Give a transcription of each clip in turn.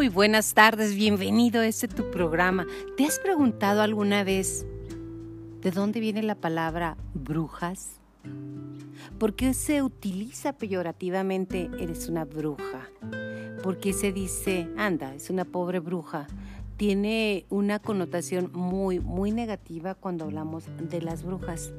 Muy buenas tardes, bienvenido a este tu programa. ¿Te has preguntado alguna vez de dónde viene la palabra brujas? ¿Por qué se utiliza peyorativamente eres una bruja? ¿Por qué se dice, anda, es una pobre bruja? Tiene una connotación muy, muy negativa cuando hablamos de las brujas.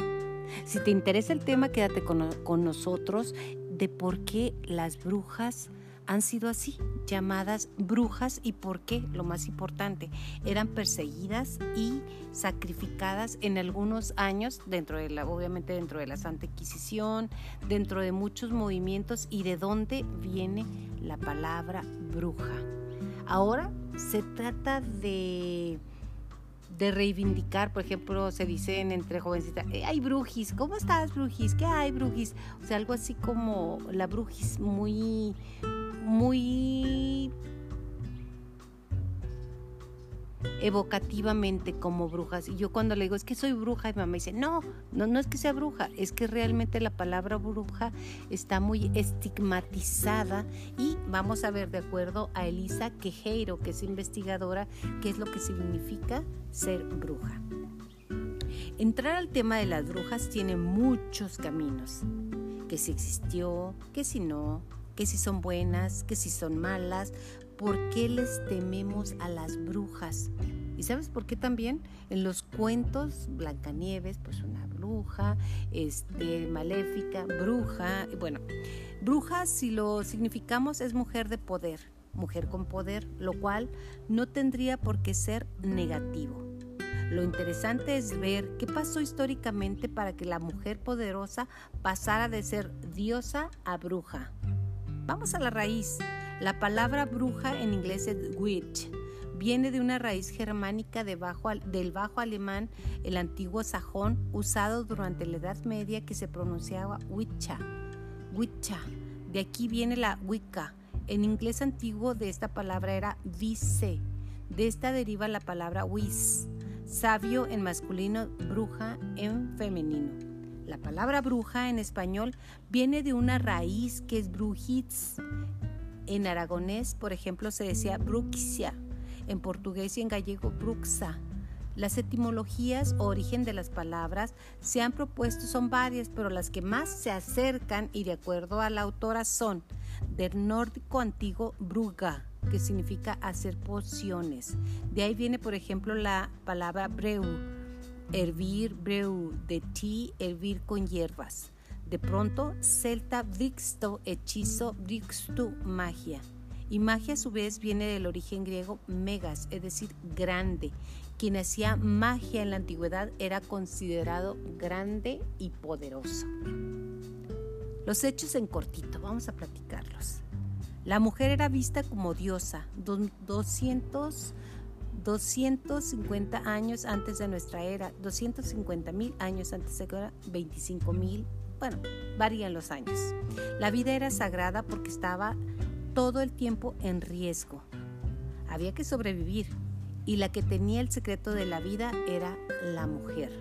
Si te interesa el tema, quédate con, con nosotros de por qué las brujas han sido así, llamadas brujas y por qué, lo más importante, eran perseguidas y sacrificadas en algunos años dentro de la, obviamente dentro de la Santa Inquisición, dentro de muchos movimientos y de dónde viene la palabra bruja. Ahora se trata de de reivindicar, por ejemplo, se dicen entre jovencitas, eh, hay brujis, ¿cómo estás brujis? ¿Qué hay brujis? O sea, algo así como la brujis muy, muy evocativamente como brujas. Y yo cuando le digo, es que soy bruja, y mamá dice, no, no, no es que sea bruja, es que realmente la palabra bruja está muy estigmatizada y vamos a ver de acuerdo a Elisa Quejeiro, que es investigadora, qué es lo que significa ser bruja. Entrar al tema de las brujas tiene muchos caminos, que si existió, que si no, que si son buenas, que si son malas, por qué les tememos a las brujas. ¿Y sabes por qué también? En los cuentos, Blancanieves, pues una bruja, este, maléfica, bruja, bueno, bruja si lo significamos es mujer de poder, mujer con poder, lo cual no tendría por qué ser negativo. Lo interesante es ver qué pasó históricamente para que la mujer poderosa pasara de ser diosa a bruja. Vamos a la raíz. La palabra bruja en inglés es witch. Viene de una raíz germánica del bajo alemán, el antiguo sajón, usado durante la Edad Media que se pronunciaba witcha. Witcha. De aquí viene la wicca. En inglés antiguo de esta palabra era vice. De esta deriva la palabra wis. Sabio en masculino, bruja en femenino. La palabra bruja en español viene de una raíz que es brujitz. En aragonés, por ejemplo, se decía bruxia. En portugués y en gallego, bruxa. Las etimologías o origen de las palabras se han propuesto son varias, pero las que más se acercan y de acuerdo a la autora son del nórdico antiguo bruga, que significa hacer pociones. De ahí viene, por ejemplo, la palabra breu, hervir breu, de ti hervir con hierbas. De pronto, celta brixto, hechizo, brixtu, magia. Y magia a su vez viene del origen griego megas, es decir, grande. Quien hacía magia en la antigüedad era considerado grande y poderoso. Los hechos en cortito, vamos a platicarlos. La mujer era vista como diosa, 200 250 años antes de nuestra era, 250 mil años antes de era, 25 mil, bueno, varían los años. La vida era sagrada porque estaba todo el tiempo en riesgo. Había que sobrevivir y la que tenía el secreto de la vida era la mujer.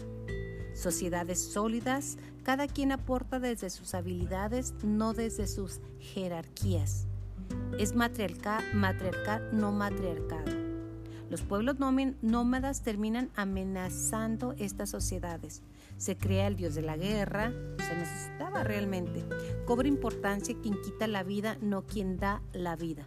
Sociedades sólidas, cada quien aporta desde sus habilidades, no desde sus jerarquías. Es matriarcal, matriarcal no matriarcado. Los pueblos nómadas terminan amenazando estas sociedades. Se crea el dios de la guerra, se necesitaba realmente. Cobra importancia quien quita la vida, no quien da la vida.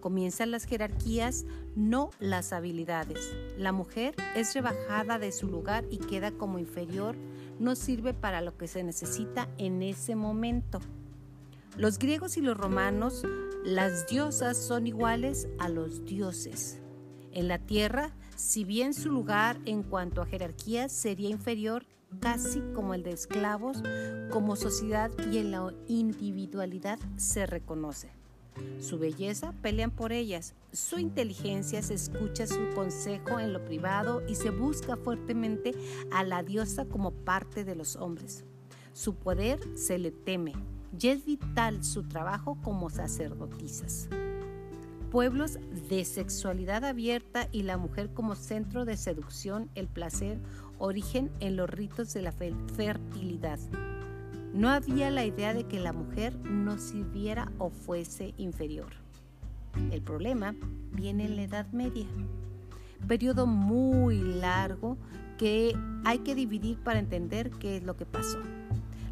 Comienzan las jerarquías, no las habilidades. La mujer es rebajada de su lugar y queda como inferior, no sirve para lo que se necesita en ese momento. Los griegos y los romanos, las diosas son iguales a los dioses. En la tierra, si bien su lugar en cuanto a jerarquía sería inferior casi como el de esclavos, como sociedad y en la individualidad se reconoce. Su belleza pelean por ellas, su inteligencia se escucha su consejo en lo privado y se busca fuertemente a la diosa como parte de los hombres. Su poder se le teme y es vital su trabajo como sacerdotisas pueblos de sexualidad abierta y la mujer como centro de seducción, el placer, origen en los ritos de la fertilidad. No había la idea de que la mujer no sirviera o fuese inferior. El problema viene en la Edad Media. Periodo muy largo que hay que dividir para entender qué es lo que pasó.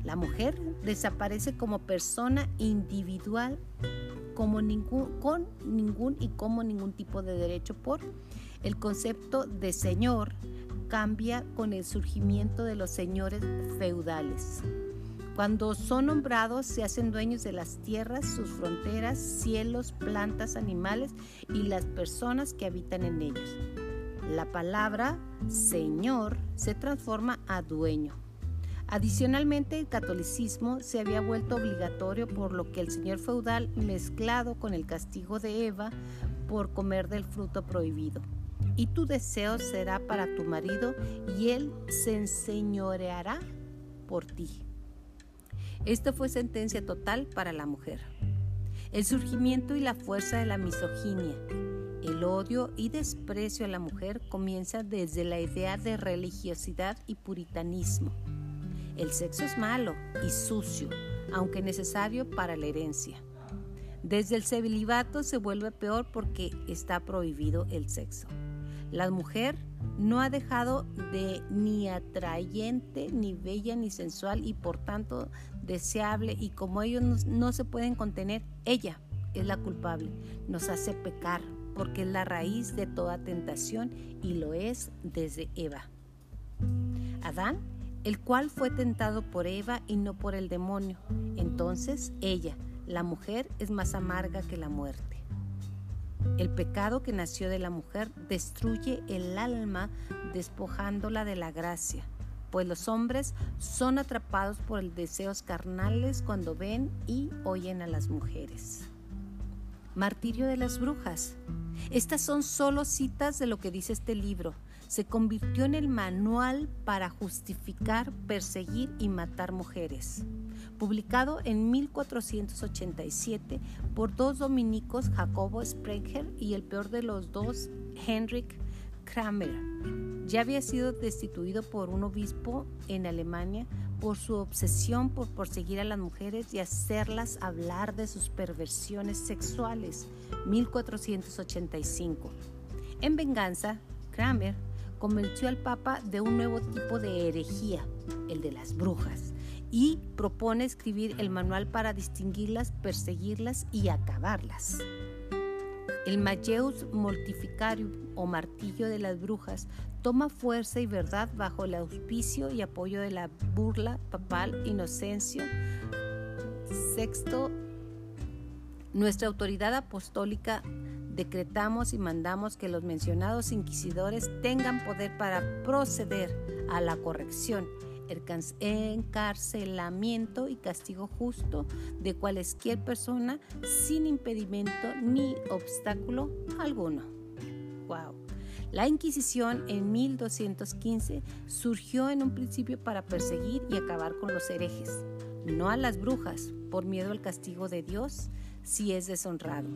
La mujer desaparece como persona individual como ningún, con ningún y como ningún tipo de derecho por el concepto de señor cambia con el surgimiento de los señores feudales. Cuando son nombrados se hacen dueños de las tierras, sus fronteras, cielos, plantas, animales y las personas que habitan en ellos. La palabra Señor se transforma a dueño. Adicionalmente, el catolicismo se había vuelto obligatorio por lo que el señor feudal mezclado con el castigo de Eva por comer del fruto prohibido. Y tu deseo será para tu marido y él se enseñoreará por ti. Esta fue sentencia total para la mujer. El surgimiento y la fuerza de la misoginia, el odio y desprecio a la mujer comienza desde la idea de religiosidad y puritanismo. El sexo es malo y sucio, aunque necesario para la herencia. Desde el celibato se vuelve peor porque está prohibido el sexo. La mujer no ha dejado de ni atrayente, ni bella, ni sensual y por tanto deseable y como ellos no, no se pueden contener, ella es la culpable, nos hace pecar, porque es la raíz de toda tentación y lo es desde Eva. Adán, el cual fue tentado por Eva y no por el demonio. Entonces ella, la mujer, es más amarga que la muerte. El pecado que nació de la mujer destruye el alma despojándola de la gracia, pues los hombres son atrapados por deseos carnales cuando ven y oyen a las mujeres. Martirio de las brujas. Estas son solo citas de lo que dice este libro. Se convirtió en el manual para justificar, perseguir y matar mujeres. Publicado en 1487 por dos dominicos, Jacobo Sprenger y el peor de los dos, Henrik Kramer. Ya había sido destituido por un obispo en Alemania por su obsesión por perseguir a las mujeres y hacerlas hablar de sus perversiones sexuales, 1485. En venganza, Kramer convenció al Papa de un nuevo tipo de herejía, el de las brujas, y propone escribir el manual para distinguirlas, perseguirlas y acabarlas. El Majeus Mortificarium o martillo de las brujas toma fuerza y verdad bajo el auspicio y apoyo de la burla papal Inocencio VI. Nuestra autoridad apostólica decretamos y mandamos que los mencionados inquisidores tengan poder para proceder a la corrección, encarcelamiento y castigo justo de cualquier persona sin impedimento ni obstáculo alguno. Wow. La Inquisición en 1215 surgió en un principio para perseguir y acabar con los herejes, no a las brujas, por miedo al castigo de Dios si es deshonrado.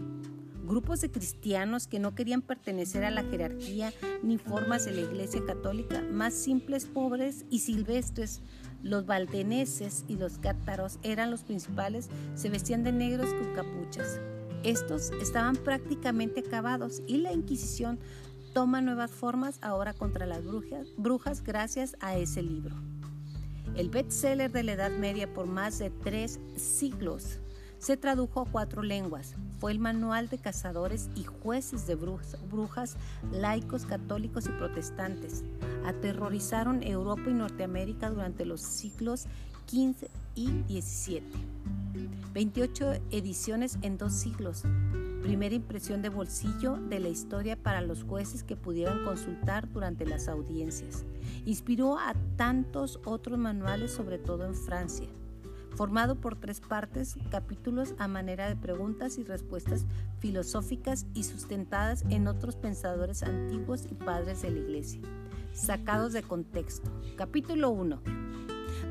Grupos de cristianos que no querían pertenecer a la jerarquía ni formas de la Iglesia Católica, más simples, pobres y silvestres, los valdeneses y los cátaros eran los principales, se vestían de negros con capuchas. Estos estaban prácticamente acabados y la Inquisición toma nuevas formas ahora contra las brujas, brujas gracias a ese libro. El bestseller de la Edad Media por más de tres siglos se tradujo a cuatro lenguas. Fue el manual de cazadores y jueces de brujas, laicos, católicos y protestantes. Aterrorizaron Europa y Norteamérica durante los siglos XV y XVII. 28 ediciones en dos siglos, primera impresión de bolsillo de la historia para los jueces que pudieran consultar durante las audiencias. Inspiró a tantos otros manuales, sobre todo en Francia. Formado por tres partes, capítulos a manera de preguntas y respuestas filosóficas y sustentadas en otros pensadores antiguos y padres de la Iglesia. Sacados de contexto. Capítulo 1.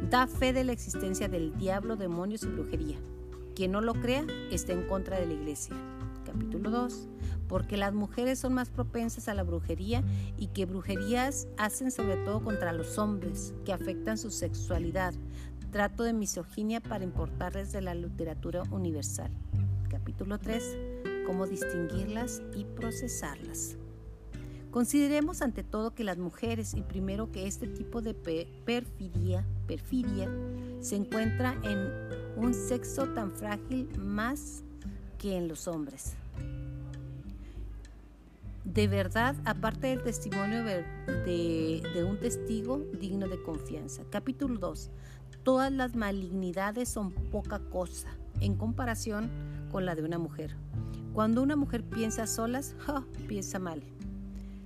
Da fe de la existencia del diablo, demonios y brujería. Quien no lo crea está en contra de la Iglesia capítulo 2, porque las mujeres son más propensas a la brujería y que brujerías hacen sobre todo contra los hombres, que afectan su sexualidad. Trato de misoginia para importarles de la literatura universal. Capítulo 3. cómo distinguirlas y procesarlas. Consideremos ante todo que las mujeres y primero que este tipo de perfidia, perfidia se encuentra en un sexo tan frágil más que en los hombres. De verdad, aparte del testimonio de, un testigo digno de confianza. Capítulo 2. Todas las malignidades son poca cosa en comparación con la de una mujer. Cuando una mujer piensa solas, piensa mal.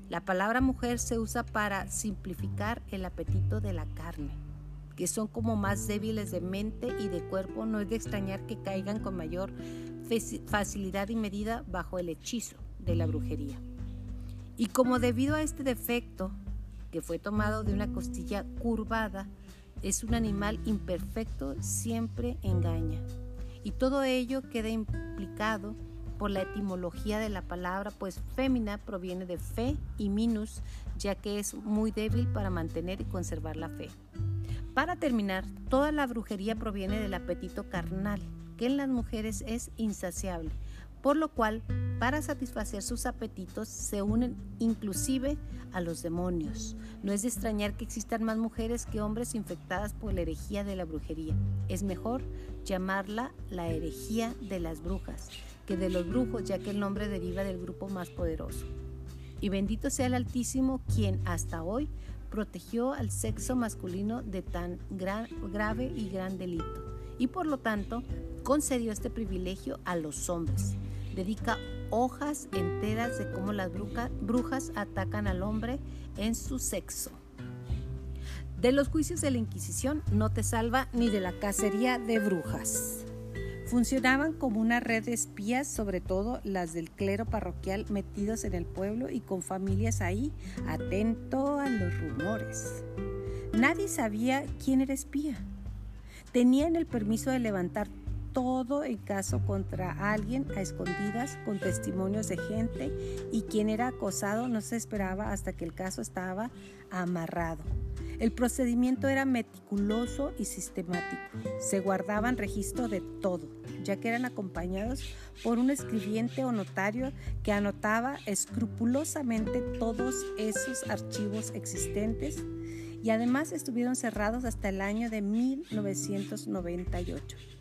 La palabra mujer se usa para simplificar el apetito de la carne, que son como más débiles de mente y de cuerpo, no es de extrañar que caigan con mayor facilidad y medida bajo el hechizo de la brujería. Y como debido a este defecto, que fue tomado de una costilla curvada, es un animal imperfecto, siempre engaña. Y todo ello queda implicado por la etimología de la palabra, pues fémina proviene de fe y minus, ya que es muy débil para mantener y conservar la fe. Para terminar, toda la brujería proviene del apetito carnal, que en las mujeres es insaciable, por lo cual, para satisfacer sus apetitos, se unen inclusive a los demonios. No es de extrañar que existan más mujeres que hombres infectadas por la herejía de la brujería. Es mejor llamarla la herejía de las brujas, que de los brujos, ya que el nombre deriva del grupo más poderoso. Y bendito sea el Altísimo, quien hasta hoy protegió al sexo masculino de tan grave y gran delito, y por lo tanto concedió este privilegio a los hombres. Dedica hojas enteras de cómo las brujas atacan al hombre en su sexo. De los juicios de la Inquisición no te salva ni de la cacería de brujas. Funcionaban como una red de espías, sobre todo las del clero parroquial metidos en el pueblo y con familias ahí, atento a los rumores. Nadie sabía quién era espía. Tenían el permiso de levantar todo en caso contra alguien a escondidas con testimonios de gente y quien era acosado no se esperaba hasta que el caso estaba amarrado. El procedimiento era meticuloso y sistemático. Se guardaban registro de todo, ya que eran acompañados por un escribiente o notario que anotaba escrupulosamente todos esos archivos existentes y además estuvieron cerrados hasta el año de 1998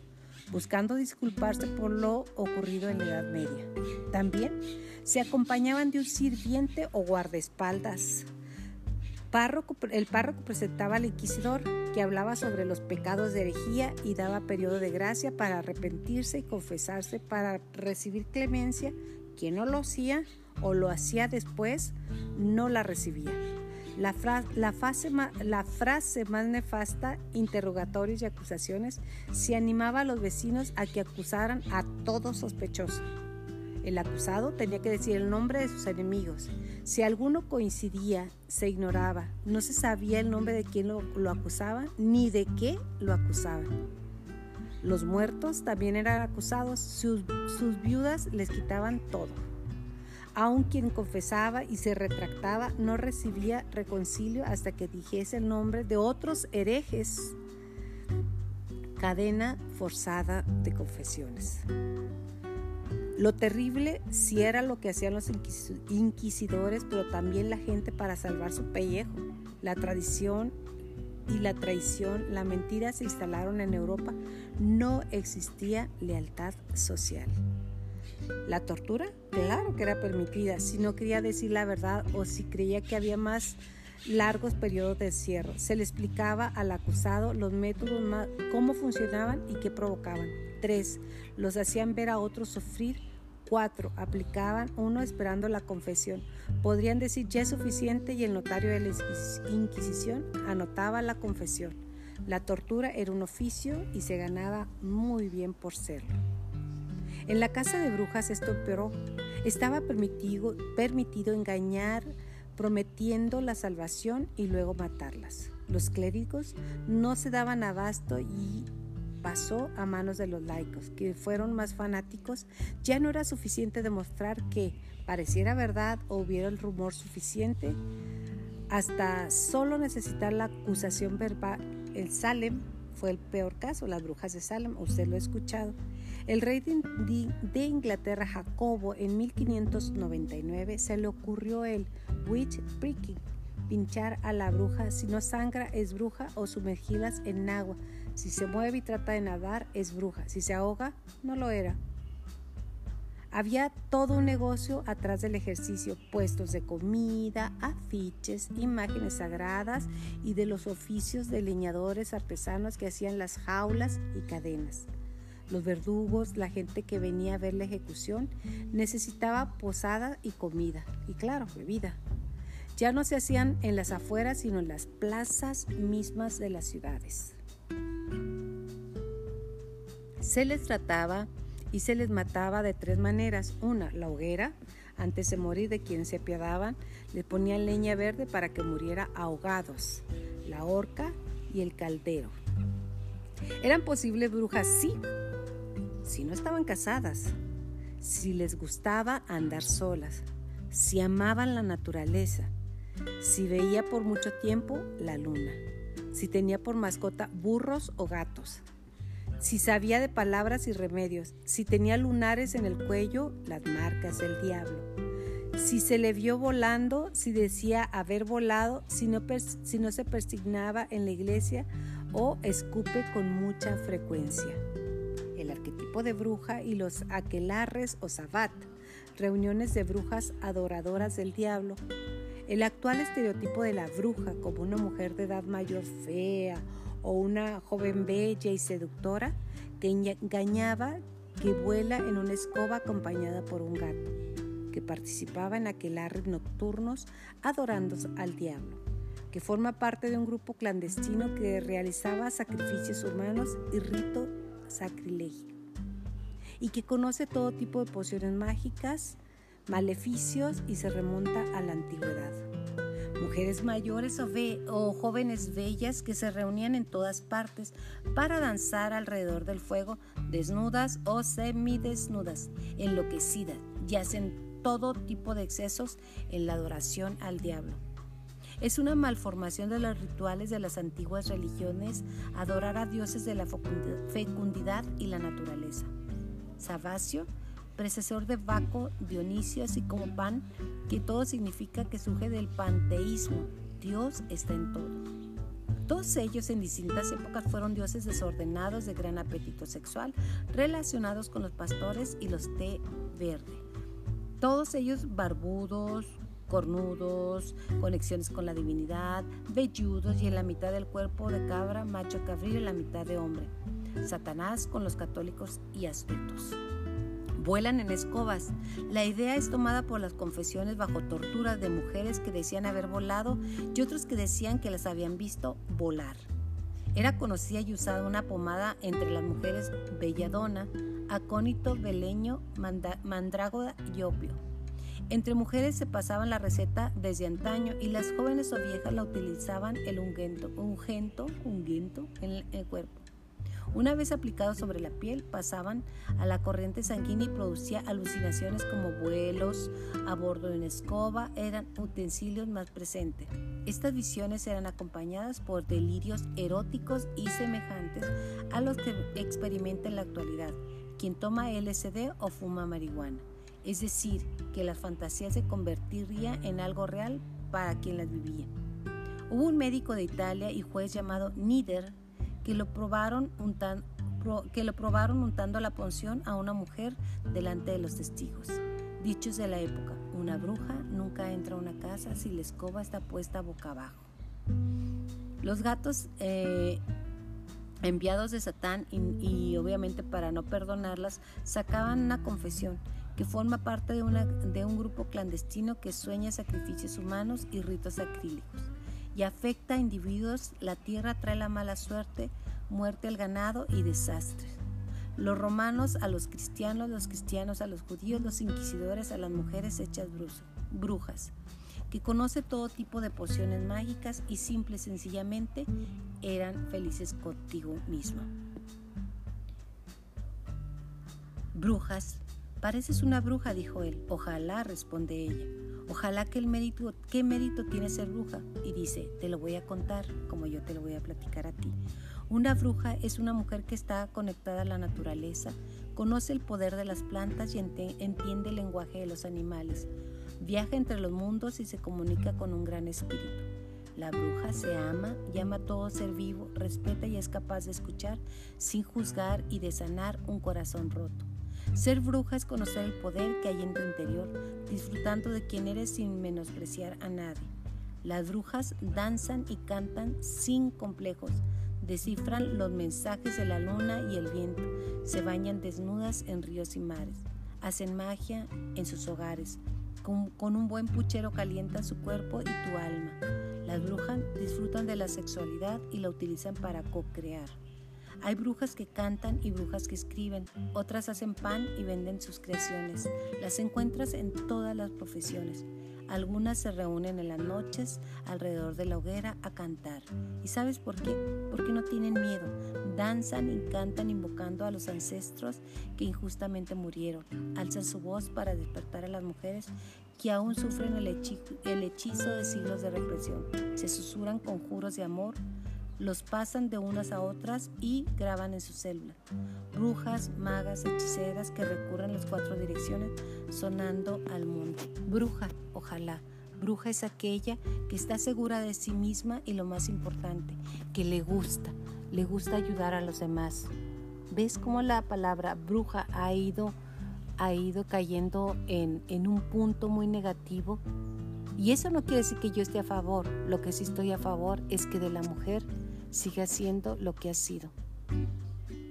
buscando disculparse por lo ocurrido en la Edad Media. También se acompañaban de un sirviente o guardaespaldas el párroco presentaba al inquisidor que hablaba sobre los pecados de herejía y daba periodo de gracia para arrepentirse y confesarse para recibir clemencia. Quien no lo hacía o lo hacía después, no la recibía. La, la, frase más nefasta, interrogatorios y acusaciones, se animaba a los vecinos a que acusaran a todo sospechoso. El acusado tenía que decir el nombre de sus enemigos. Si alguno coincidía, se ignoraba. No se sabía el nombre de quien lo, acusaba ni de qué lo acusaban. Los muertos también eran acusados. Sus viudas les quitaban todo. Aun quien confesaba y se retractaba no recibía reconcilio hasta que dijese el nombre de otros herejes. Cadena forzada de confesiones. Lo terrible si era lo que hacían los inquisidores, pero también la gente para salvar su pellejo. La tradición y la traición, la mentira se instalaron en Europa. No existía lealtad social. La tortura, claro que era permitida, si no quería decir la verdad o si creía que había más largos periodos de encierro. Se le explicaba al acusado los métodos, cómo funcionaban y qué provocaban. 3. Los hacían ver a otros sufrir 4. Aplicaban uno esperando la confesión. Podrían decir ya es suficiente y el notario de la Inquisición anotaba la confesión. La tortura era un oficio y se ganaba muy bien por serlo. En la casa de brujas esto empeoró. Estaba permitido, permitido engañar prometiendo la salvación y luego matarlas. Los clérigos no se daban abasto y pasó a manos de los laicos, que fueron más fanáticos, ya no era suficiente demostrar que pareciera verdad o hubiera el rumor suficiente, hasta solo necesitar la acusación verbal. El Salem fue el peor caso, las brujas de Salem, usted lo ha escuchado. El rey de Inglaterra, Jacobo, en 1599 se le ocurrió el witch pricking, pinchar a la bruja. Si no sangra, es bruja o sumergidas en agua. Si se mueve y trata de nadar, es bruja. Si se ahoga, no lo era. Había todo un negocio atrás del ejercicio, puestos de comida, afiches, imágenes sagradas y de los oficios de leñadores artesanos que hacían las jaulas y cadenas. Los verdugos, la gente que venía a ver la ejecución, necesitaba posada y comida, y claro, bebida. Ya no se hacían en las afueras, sino en las plazas mismas de las ciudades. Se les trataba y se les mataba de tres maneras. Una, la hoguera, antes de morir de quienes se apiadaban, les ponían leña verde para que muriera ahogados. La horca y el caldero. Eran posibles brujas, sí, si no estaban casadas, si les gustaba andar solas, si amaban la naturaleza, si veía por mucho tiempo la luna, si tenía por mascota burros o gatos, si sabía de palabras y remedios, si tenía lunares en el cuello, las marcas del diablo, si se le vio volando, si decía haber volado, si no, si no se persignaba en la iglesia o escupe con mucha frecuencia. El arquetipo de bruja y los aquelarres o sabat, reuniones de brujas adoradoras del diablo. El actual estereotipo de la bruja como una mujer de edad mayor fea o una joven bella y seductora que engañaba, que vuela en una escoba acompañada por un gato, que participaba en aquelarres nocturnos adorando al diablo, que forma parte de un grupo clandestino que realizaba sacrificios humanos y rito sacrilegio, y que conoce todo tipo de pociones mágicas, maleficios y se remonta a la antigüedad mujeres mayores o, jóvenes bellas que se reunían en todas partes para danzar alrededor del fuego, desnudas o semidesnudas, enloquecidas y hacen todo tipo de excesos en la adoración al diablo. Es una malformación de los rituales de las antiguas religiones adorar a dioses de la fecundidad y la naturaleza. Sabasio precesor de Baco, Dionisio, así como Pan, que todo significa que surge del panteísmo. Dios está en todo. Todos ellos en distintas épocas fueron dioses desordenados de gran apetito sexual, relacionados con los pastores y los té verde. Todos ellos barbudos, cornudos, conexiones con la divinidad, velludos y en la mitad del cuerpo de cabra, macho cabrillo y la mitad de hombre. Satanás con los católicos y astutos vuelan en escobas. La idea es tomada por las confesiones bajo tortura de mujeres que decían haber volado y otros que decían que las habían visto volar. Era conocida y usada una pomada entre las mujeres belladona, acónito, beleño, mandrágora y opio. Entre mujeres se pasaban la receta desde antaño y las jóvenes o viejas la utilizaban el ungento, ungento, ungento en el cuerpo. Una vez aplicados sobre la piel, pasaban a la corriente sanguínea y producía alucinaciones como vuelos a bordo de una escoba, eran utensilios más presentes. Estas visiones eran acompañadas por delirios eróticos y semejantes a los que experimenta en la actualidad quien toma LSD o fuma marihuana. Es decir, que la fantasía se convertiría en algo real para quien las vivía. Hubo un médico de Italia y juez llamado Nieder que lo probaron, que lo probaron untando la punción a una mujer delante de los testigos. Dichos de la época, una bruja nunca entra a una casa si la escoba está puesta boca abajo. Los gatos eh, enviados de Satán y, obviamente para no perdonarlas sacaban una confesión que forma parte de, una, de un grupo clandestino que sueña sacrificios humanos y ritos acrílicos y afecta a individuos, la tierra trae la mala suerte, muerte al ganado y desastres. Los romanos a los cristianos, los cristianos a los judíos, los inquisidores a las mujeres hechas brujas, que conoce todo tipo de pociones mágicas y simple y sencillamente eran felices contigo mismo. Brujas, pareces una bruja, dijo él. Ojalá, responde ella. Ojalá que el mérito, ¿qué mérito tiene ser bruja? Y dice, te lo voy a contar como yo te lo voy a platicar a ti. Una bruja es una mujer que está conectada a la naturaleza, Conoce el poder de las plantas y entiende el lenguaje de los animales. Viaja entre los mundos y se comunica con un gran espíritu. La bruja se ama, llama a todo ser vivo, respeta y es capaz de escuchar sin juzgar y de sanar un corazón roto. Ser bruja es conocer el poder que hay en tu interior, disfrutando de quien eres sin menospreciar a nadie. Las brujas danzan y cantan sin complejos, descifran los mensajes de la luna y el viento, se bañan desnudas en ríos y mares, hacen magia en sus hogares, con, un buen puchero calientan su cuerpo y tu alma las brujas disfrutan de la sexualidad y la utilizan para co-crear. Hay brujas que cantan y brujas que escriben, otras hacen pan y venden sus creaciones. Las encuentras en todas las profesiones. Algunas se reúnen en las noches alrededor de la hoguera a cantar. ¿Y sabes por qué? Porque no tienen miedo. Danzan y cantan invocando a los ancestros que injustamente murieron. Alzan su voz para despertar a las mujeres que aún sufren el, hechizo, de siglos de represión. Se susurran conjuros de amor, los pasan de unas a otras y graban en su célula. Brujas, magas, hechiceras que recurren las cuatro direcciones sonando al mundo. Bruja, ojalá. Bruja es aquella que está segura de sí misma y lo más importante, que le gusta, le gusta ayudar a los demás. ¿Ves cómo la palabra bruja ha ido ha ido cayendo en, en un punto muy negativo. Y eso no quiere decir que yo esté a favor. Lo que sí estoy a favor es que de la mujer siga siendo lo que ha sido.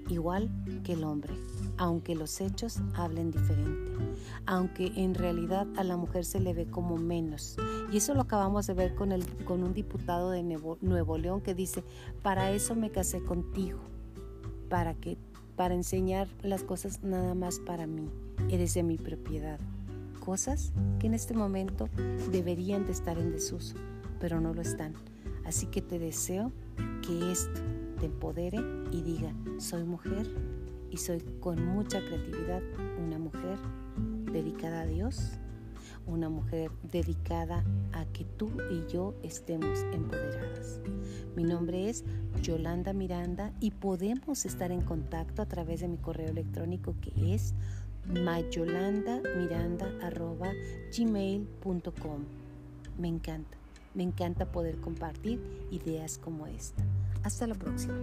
Igual que el hombre, aunque los hechos hablen diferente, aunque en realidad a la mujer se le ve como menos. Y eso lo acabamos de ver con, el, con un diputado de Nuevo, Nuevo León que dice, para eso me casé contigo, para que para enseñar las cosas nada más para mí. Eres de mi propiedad. Cosas que en este momento deberían de estar en desuso, pero no lo están. Así que te deseo que esto te empodere y diga, soy mujer y soy con mucha creatividad una mujer dedicada a Dios, una mujer dedicada a que tú y yo estemos empoderadas. Mi nombre es Yolanda Miranda y podemos estar en contacto a través de mi correo electrónico que es mayolandamiranda.gmail.com Me encanta, me encanta poder compartir ideas como esta. Hasta la próxima.